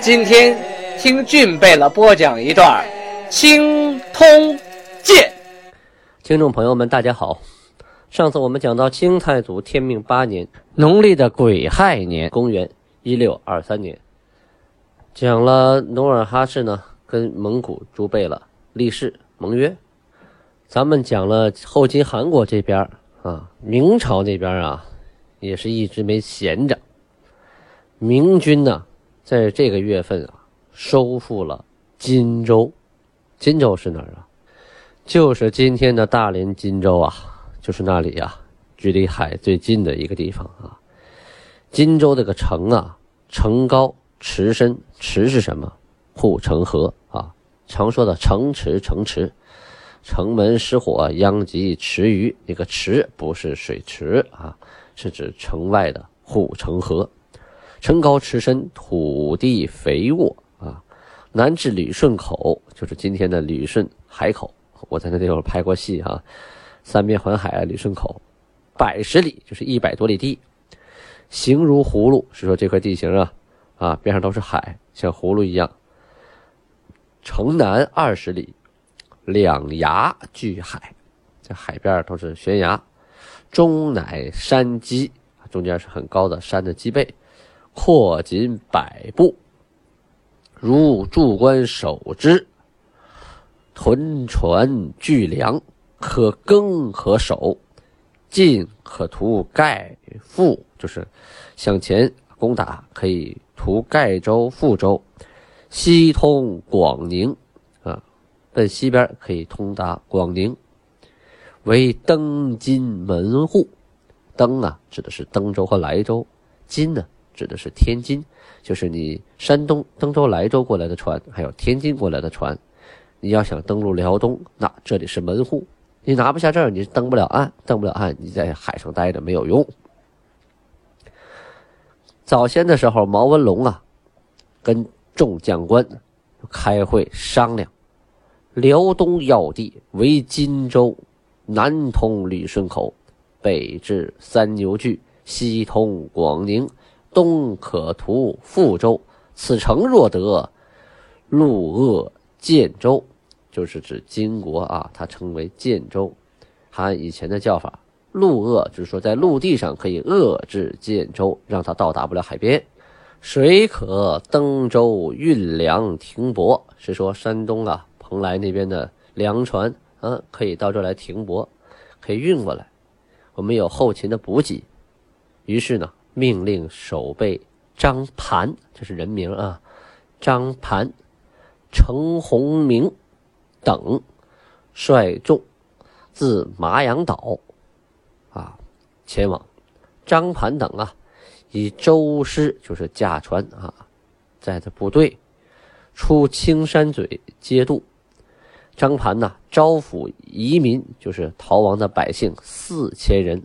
今天听俊贝勒播讲一段《青通剑》。听众朋友们，大家好。上次我们讲到清太祖天命八年，农历的癸亥年，公元一六二三年，讲了努尔哈赤呢跟蒙古诸贝勒立誓盟约。咱们讲了后金韩国这边啊，明朝那边啊，也是一直没闲着。明军呢？在这个月份啊，收复了荆州。荆州是哪儿啊？就是今天的大连金州啊，就是那里呀，距离海最近的一个地方啊。荆州这个城啊，城高池深，池是什么？护城河啊，常说的城池，城池，城门失火殃及池鱼。那个池不是水池啊，是指城外的护城河。城高池深，土地肥沃啊！南至旅顺口，就是今天的旅顺海口。我在那地方拍过戏哈，三面环海啊，旅顺口，百十里就是一百多里地，形如葫芦，是说这块地形啊啊，边上都是海，像葫芦一样。城南二十里，两崖聚海，这海边都是悬崖，中乃山基，中间是很高的山的基背。阔仅百步，如柱关守之。屯船聚粮，可耕可守。进可图盖覆，就是向前攻打，可以图盖州、覆州。西通广宁，啊，奔西边可以通达广宁。为登金门户，登啊，指的是登州和莱州。金呢？指的是天津，就是你山东登州、莱州过来的船，还有天津过来的船。你要想登陆辽东，那这里是门户，你拿不下这儿，你登不了岸，登不了岸，你在海上待着没有用。早先的时候，毛文龙啊，跟众将官开会商量，辽东要地为荆州，南通旅顺口，北至三牛聚，西通广宁。东可图富州，此城若得，陆鄂建州，就是指金国啊，它称为建州，按以前的叫法，陆鄂就是说在陆地上可以遏制建州，让它到达不了海边。水可登舟运粮停泊，是说山东啊，蓬莱那边的粮船啊，可以到这来停泊，可以运过来。我们有后勤的补给，于是呢。命令守备张盘，这是人名啊，张盘、程洪明等率众自麻阳岛啊前往。张盘等啊，以舟师就是驾船啊，载着部队出青山嘴接渡。张盘呢，招抚移民，就是逃亡的百姓四千人。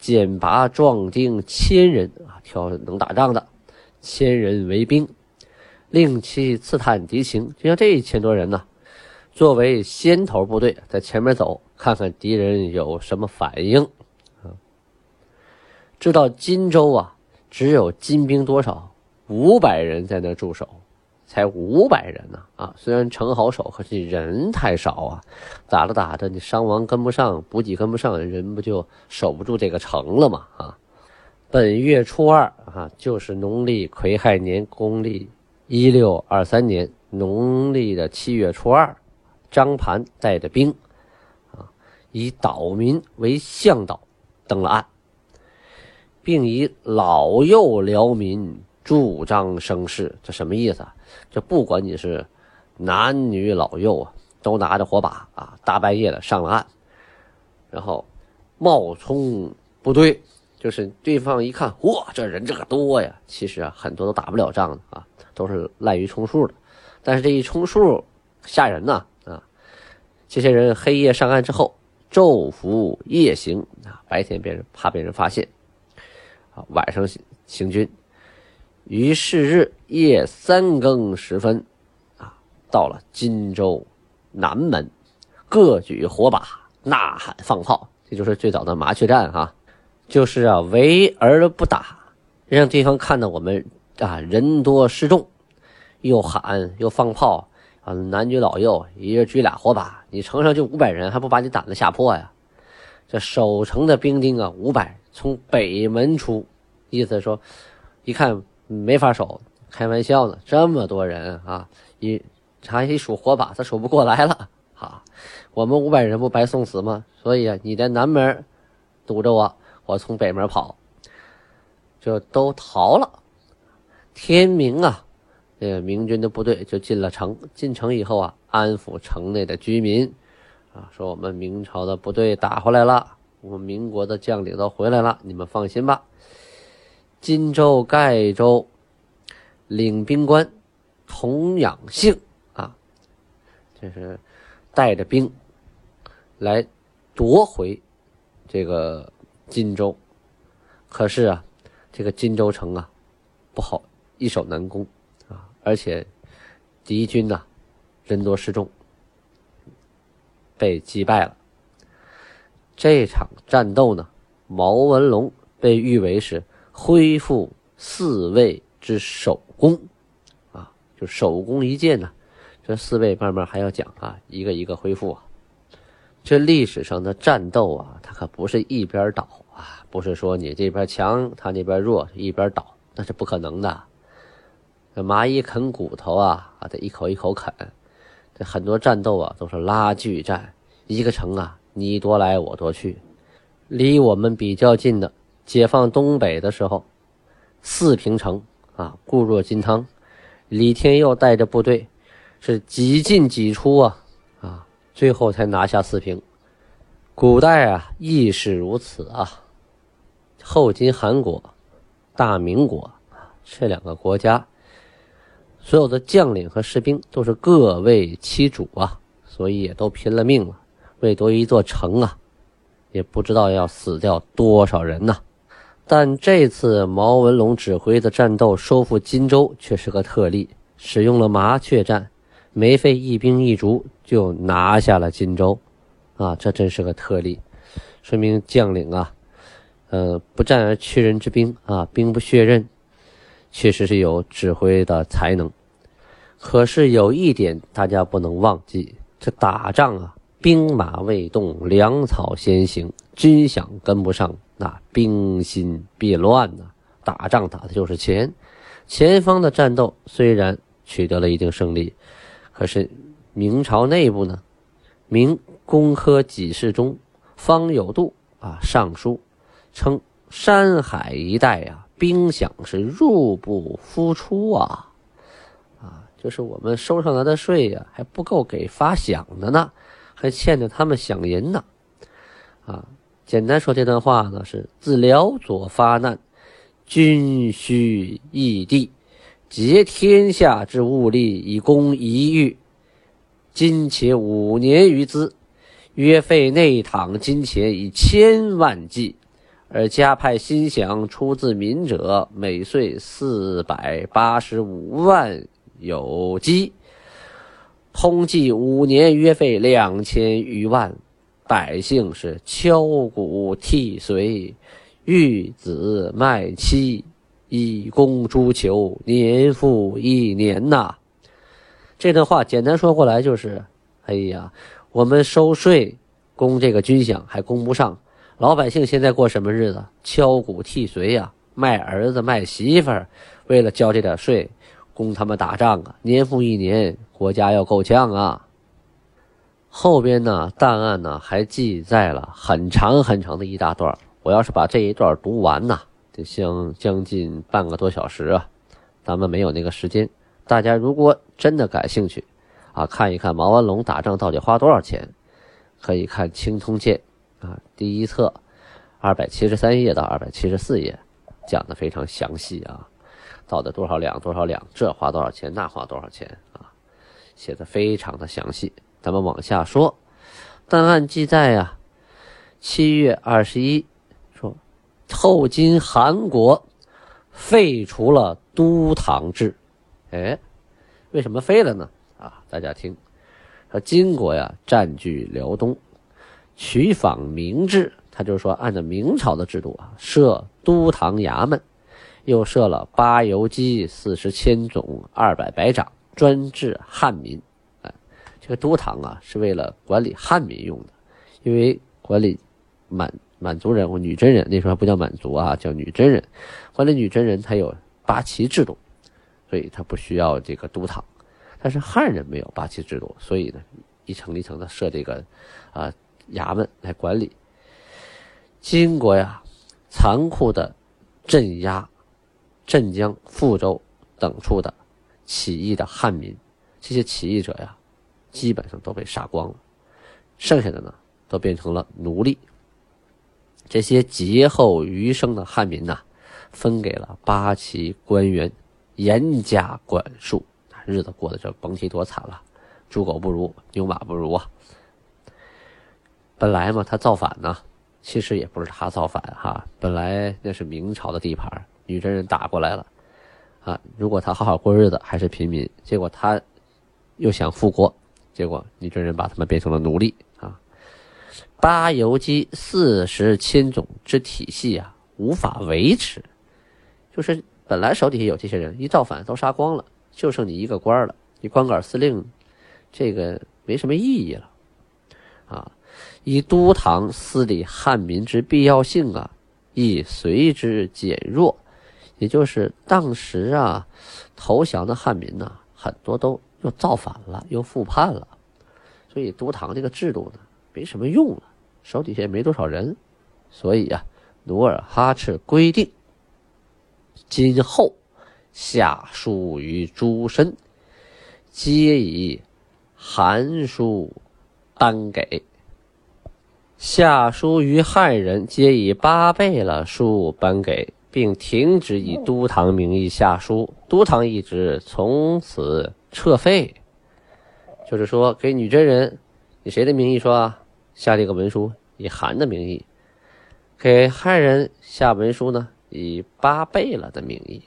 简拔壮丁千人啊，挑能打仗的千人为兵，令其刺探敌情。就像这一千多人呢，作为先头部队，在前面走，看看敌人有什么反应啊。知道荆州啊，只有金兵多少？五百人在那驻守。才五百人呢啊！虽然城好守，可是人太少啊。打着打着，你伤亡跟不上，补给跟不上，人不就守不住这个城了吗？啊！本月初二啊，就是农历癸亥年，公历一六二三年农历的七月初二，张盘带着兵啊，以岛民为向导，登了岸，并以老幼辽民助张声势。这什么意思啊？这不管你是男女老幼啊，都拿着火把啊，大半夜的上了岸，然后冒充部队，就是对方一看，哇，这人这个多呀！其实啊，很多都打不了仗的啊，都是滥竽充数的。但是这一充数吓人呐啊！这些人黑夜上岸之后，昼伏夜行啊，白天别人怕被人发现啊，晚上行行军。于是日夜三更时分，啊，到了荆州南门，各举火把，呐喊放炮，这就是最早的麻雀战哈，就是啊，围而不打，让对方看到我们啊人多势众，又喊又放炮啊，男女老幼一人举俩火把，你城上就五百人，还不把你胆子吓破呀？这守城的兵丁啊，五百从北门出，意思说，一看。没法守，开玩笑呢，这么多人啊，一查一数火把，他数不过来了哈！我们五百人不白送死吗？所以啊，你在南门堵着我，我从北门跑，就都逃了。天明啊，这个明军的部队就进了城。进城以后啊，安抚城内的居民啊，说我们明朝的部队打回来了，我们民国的将领都回来了，你们放心吧。荆州、盖州领兵官童养性啊，就是带着兵来夺回这个荆州。可是啊，这个荆州城啊不好，易守难攻啊，而且敌军呢人多势众，被击败了。这场战斗呢，毛文龙被誉为是。恢复四位之首功，啊，就首功一件呢。这四位慢慢还要讲啊，一个一个恢复啊。这历史上的战斗啊，它可不是一边倒啊，不是说你这边强，他那边弱，一边倒，那是不可能的。这蚂蚁啃骨头啊，啊，得一口一口啃。这很多战斗啊，都是拉锯战，一个城啊，你夺来我夺去，离我们比较近的。解放东北的时候，四平城啊，固若金汤。李天佑带着部队是几进几出啊啊，最后才拿下四平。古代啊亦是如此啊。后金、韩国、大明国啊这两个国家，所有的将领和士兵都是各为其主啊，所以也都拼了命了，为夺一座城啊，也不知道要死掉多少人呐。但这次毛文龙指挥的战斗收复荆州却是个特例，使用了麻雀战，没费一兵一卒就拿下了荆州，啊，这真是个特例，说明将领啊，呃，不战而屈人之兵啊，兵不血刃，确实是有指挥的才能。可是有一点大家不能忘记，这打仗啊，兵马未动，粮草先行，军饷跟不上。那兵心必乱呐！打仗打的就是钱。前方的战斗虽然取得了一定胜利，可是明朝内部呢？明工科给事中方有度啊上书称山海一带呀，兵饷是入不敷出啊啊，就是我们收上来的税呀还不够给发饷的呢，还欠着他们饷银呢啊。简单说，这段话呢是自辽左发难，军需异地，竭天下之物力以攻一域。今且五年余资，约费内躺金钱以千万计，而加派新饷出自民者，每岁四百八十五万有基，通计五年约费两千余万。百姓是敲鼓替随，育子卖妻，以供诸求，年复一年呐。这段话简单说过来就是：哎呀，我们收税供这个军饷还供不上，老百姓现在过什么日子？敲鼓替随呀，卖儿子卖媳妇儿，为了交这点税，供他们打仗啊，年复一年，国家要够呛啊。后边呢，档案呢还记载了很长很长的一大段。我要是把这一段读完呢，得将将近半个多小时啊。咱们没有那个时间。大家如果真的感兴趣，啊，看一看毛文龙打仗到底花多少钱，可以看《青通鉴》啊，第一册，二百七十三页到二百七十四页，讲的非常详细啊。到底多少两多少两，这花多少钱，那花多少钱啊，写的非常的详细。咱们往下说，档案记载呀，七月二十一说，后金韩国废除了都堂制，哎，为什么废了呢？啊，大家听，说金国呀占据辽东，取仿明制，他就是说按照明朝的制度啊，设都堂衙门，又设了八游击、四十千总、二百百长，专治汉民。这个都堂啊是为了管理汉民用的，因为管理满满族人或女真人，那时候还不叫满族啊，叫女真人，管理女真人他有八旗制度，所以他不需要这个都堂。但是汉人没有八旗制度，所以呢，一层一层的设这个啊衙门来管理。金国呀，残酷的镇压镇江、富州等处的起义的汉民，这些起义者呀，基本上都被杀光了，剩下的呢，都变成了奴隶。这些劫后余生的汉民呐，分给了八旗官员，严加管束。日子过得就甭提多惨了，猪狗不如，牛马不如啊！本来嘛，他造反呢，其实也不是他造反哈，本来那是明朝的地盘，女真人打过来了啊。如果他好好过日子，还是平民，结果他又想复国，结果女真人把他们变成了奴隶啊。八游击四十千种之体系啊，无法维持，就是本来手底下有这些人，一造反都杀光了。就剩你一个官了，你光杆司令，这个没什么意义了，啊！以都堂司理汉民之必要性啊，亦随之减弱。也就是当时啊，投降的汉民呢，很多都又造反了，又复叛了，所以都堂这个制度呢，没什么用了，手底下也没多少人，所以啊，努尔哈赤规定，今后。下书于诸身，皆以函书单给；下书于汉人，皆以八倍了书颁给，并停止以都堂名义下书，都堂一职从此撤废。就是说，给女真人以谁的名义说啊下这个文书？以韩的名义；给汉人下文书呢？以八贝勒的名义。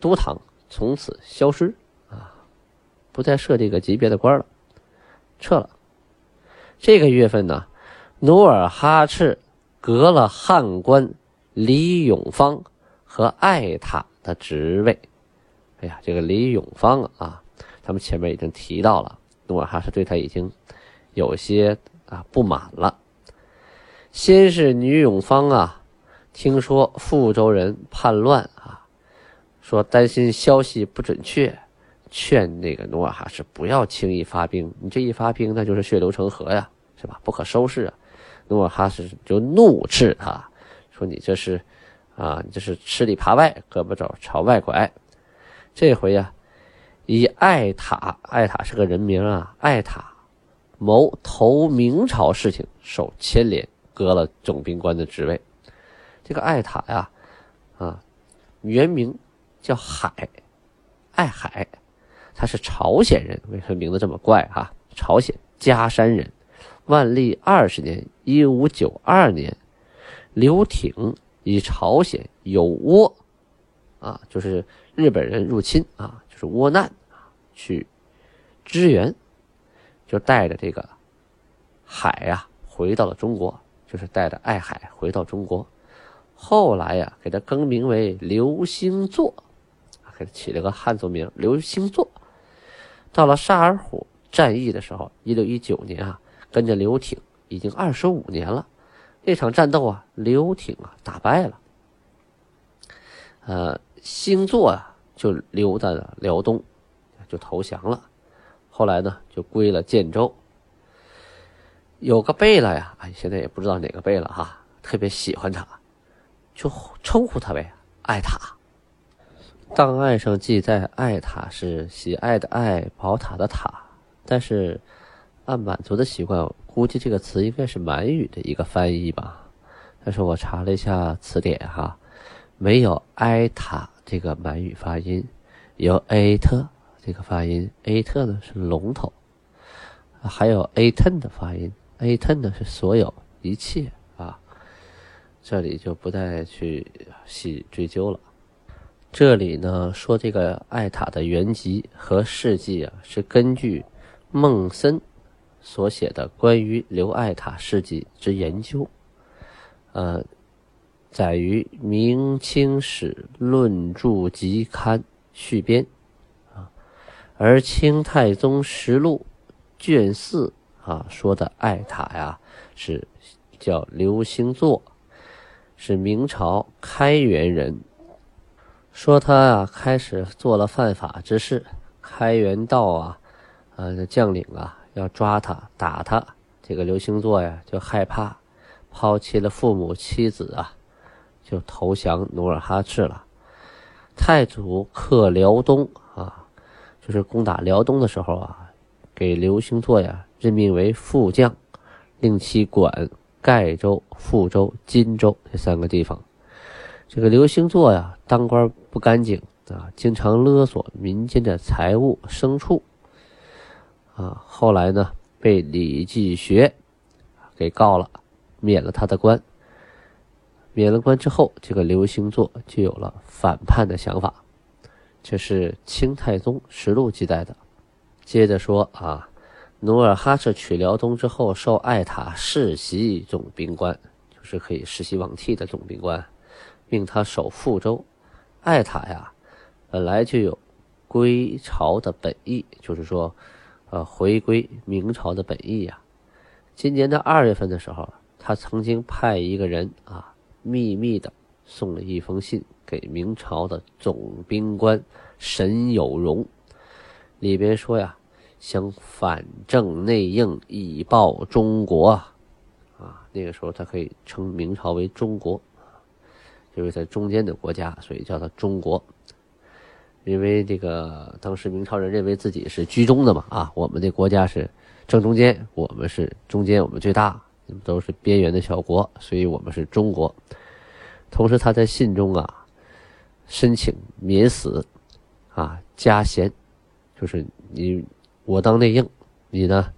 都堂从此消失啊，不再设这个级别的官了，撤了。这个月份呢，努尔哈赤革了汉官李永芳和艾塔的职位。哎呀，这个李永芳啊，咱们前面已经提到了，努尔哈赤对他已经有些啊不满了。先是女永芳啊，听说富州人叛乱啊。说担心消息不准确，劝那个努尔哈赤不要轻易发兵。你这一发兵，那就是血流成河呀，是吧？不可收拾啊！努尔哈赤就怒斥他，说：“你这是，啊，你这是吃里扒外，胳膊肘朝外拐。”这回呀，以艾塔，艾塔是个人名啊，艾塔谋投明朝事情受牵连，革了总兵官的职位。这个艾塔呀，啊，原名。叫海，爱海，他是朝鲜人，为什么名字这么怪哈？朝鲜嘉山人，万历二十年（一五九二年），刘挺以朝鲜有倭，啊，就是日本人入侵啊，就是窝难啊，去支援，就带着这个海呀回到了中国，就是带着爱海回到中国，后来呀给他更名为刘星座。给他起了个汉族名刘星座。到了萨尔浒战役的时候，一六一九年啊，跟着刘挺已经二十五年了。那场战斗啊，刘挺啊打败了。呃，星座啊就留在了辽东，就投降了。后来呢，就归了建州。有个贝勒呀，哎，现在也不知道哪个贝勒哈，特别喜欢他，就称呼他为爱塔。档案上记载，爱塔是喜爱的爱，宝塔的塔。但是，按满族的习惯，估计这个词应该是满语的一个翻译吧。但是我查了一下词典，哈，没有“哀塔”这个满语发音，有 a 特这个发音，a 特呢是龙头，还有 a ten 的发音，a ten 呢是所有一切啊，这里就不再去细追究了。这里呢说这个艾塔的原籍和事迹啊，是根据孟森所写的关于刘艾塔事迹之研究，呃，载于《明清史论著集刊》续编啊，而《清太宗实录》卷四啊说的艾塔呀是叫刘兴作，是明朝开元人。说他啊，开始做了犯法之事。开元道啊，呃，将领啊，要抓他、打他。这个刘星座呀，就害怕，抛弃了父母、妻子啊，就投降努尔哈赤了。太祖克辽东啊，就是攻打辽东的时候啊，给刘星作呀任命为副将，令其管盖州、富州、荆州这三个地方。这个刘星作呀，当官不干净啊，经常勒索民间的财物牲畜啊。后来呢，被李继学给告了，免了他的官。免了官之后，这个刘星座就有了反叛的想法。这是《清太宗实录》记载的。接着说啊，努尔哈赤取辽东之后，受爱塔世袭总兵官，就是可以世袭罔替的总兵官。命他守富州，爱塔呀，本来就有归朝的本意，就是说，呃，回归明朝的本意呀。今年的二月份的时候，他曾经派一个人啊，秘密的送了一封信给明朝的总兵官沈有容，里边说呀，想反正内应，以报中国啊。那个时候，他可以称明朝为中国。就是在中间的国家，所以叫它中国。因为这个当时明朝人认为自己是居中的嘛，啊，我们的国家是正中间，我们是中间，我们最大，都是边缘的小国，所以我们是中国。同时，他在信中啊，申请免死，啊，加衔，就是你我当内应，你呢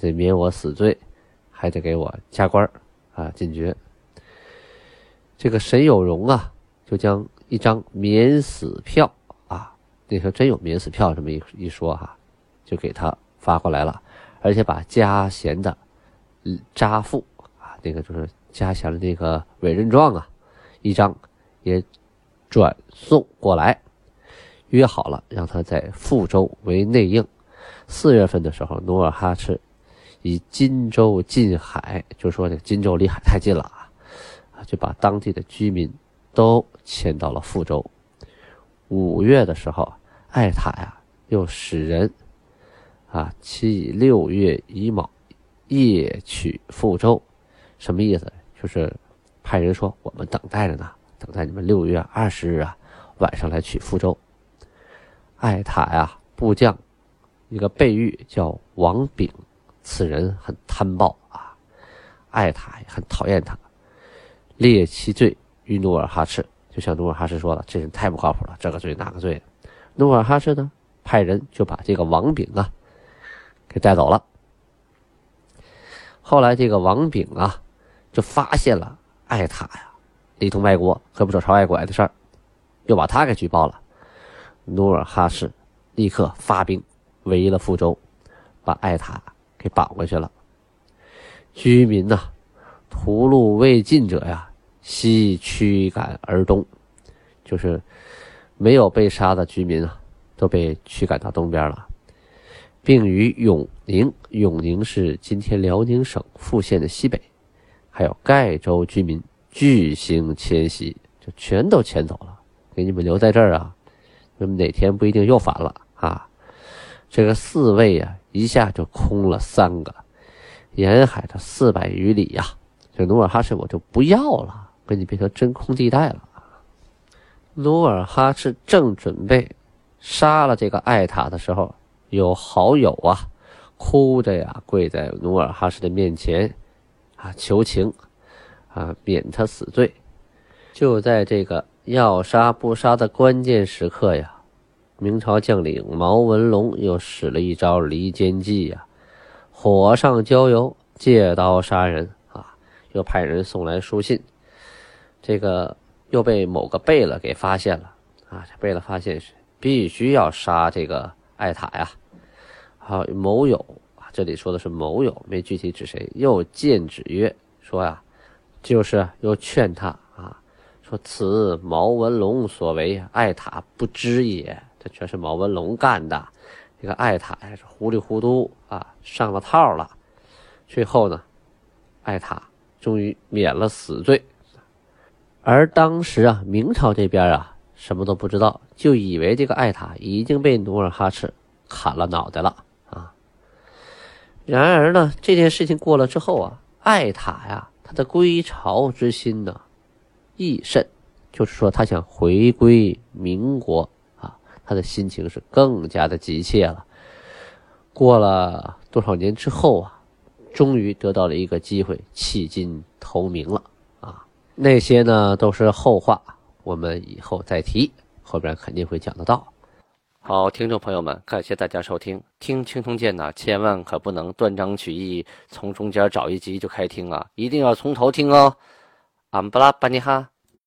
得免我死罪，还得给我加官啊，进爵。这个沈有容啊，就将一张免死票啊，那时候真有免死票这么一一说哈，就给他发过来了，而且把加衔的扎付啊，那个就是加强的那个委任状啊，一张也转送过来，约好了让他在富州为内应。四月份的时候，努尔哈赤以荆州近海，就说这荆州离海太近了啊。就把当地的居民都迁到了富州。五月的时候，艾塔呀又使人啊，其以六月乙卯夜取富州，什么意思？就是派人说我们等待着呢，等待你们六月二十日啊晚上来取富州。艾塔呀，部将一个备御叫王炳，此人很贪暴啊，艾塔也很讨厌他。列其罪于努尔哈赤，就像努尔哈赤说了，这人太不靠谱了，这个罪那个罪。努尔哈赤呢，派人就把这个王炳啊给带走了。后来这个王炳啊，就发现了艾塔呀里通外国，可不走朝外拐的事儿，又把他给举报了。努尔哈赤立刻发兵围了福州，把艾塔给绑回去了。居民呐，屠戮未尽者呀。西驱赶而东，就是没有被杀的居民啊，都被驱赶到东边了，并于永宁，永宁是今天辽宁省富县的西北，还有盖州居民巨星迁徙，就全都迁走了，给你们留在这儿啊，那么哪天不一定又反了啊？这个四位啊，一下就空了三个，沿海的四百余里呀，这努尔哈赤我就不要了。给你变成真空地带了。努尔哈赤正准备杀了这个艾塔的时候，有好友啊，哭着呀跪在努尔哈赤的面前，啊求情，啊免他死罪。就在这个要杀不杀的关键时刻呀，明朝将领毛文龙又使了一招离间计呀，火上浇油，借刀杀人啊！又派人送来书信，这个又被某个贝勒给发现了啊！这贝勒发现是必须要杀这个艾塔呀。好，某友啊，这里说的是某友，没具体指谁，又谏旨曰说呀，就是又劝他啊。说此毛文龙所为，艾塔不知也。这全是毛文龙干的。这个艾塔呀，是糊里糊涂啊，上了套了。最后呢，艾塔终于免了死罪。而当时啊，明朝这边啊，什么都不知道，就以为这个艾塔已经被努尔哈赤砍了脑袋了。然而呢，这件事情过了之后啊，艾塔呀，他的归朝之心呢。益甚，就是说他想回归民国啊，他的心情是更加的急切了。过了多少年之后啊，终于得到了一个机会，弃金投明了啊。那些呢都是后话，我们以后再提，后边肯定会讲得到。好，听众朋友们，感谢大家收听。听青铜剑呢，千万可不能断章取义，从中间找一集就开听啊，一定要从头听哦。安布拉巴尼哈。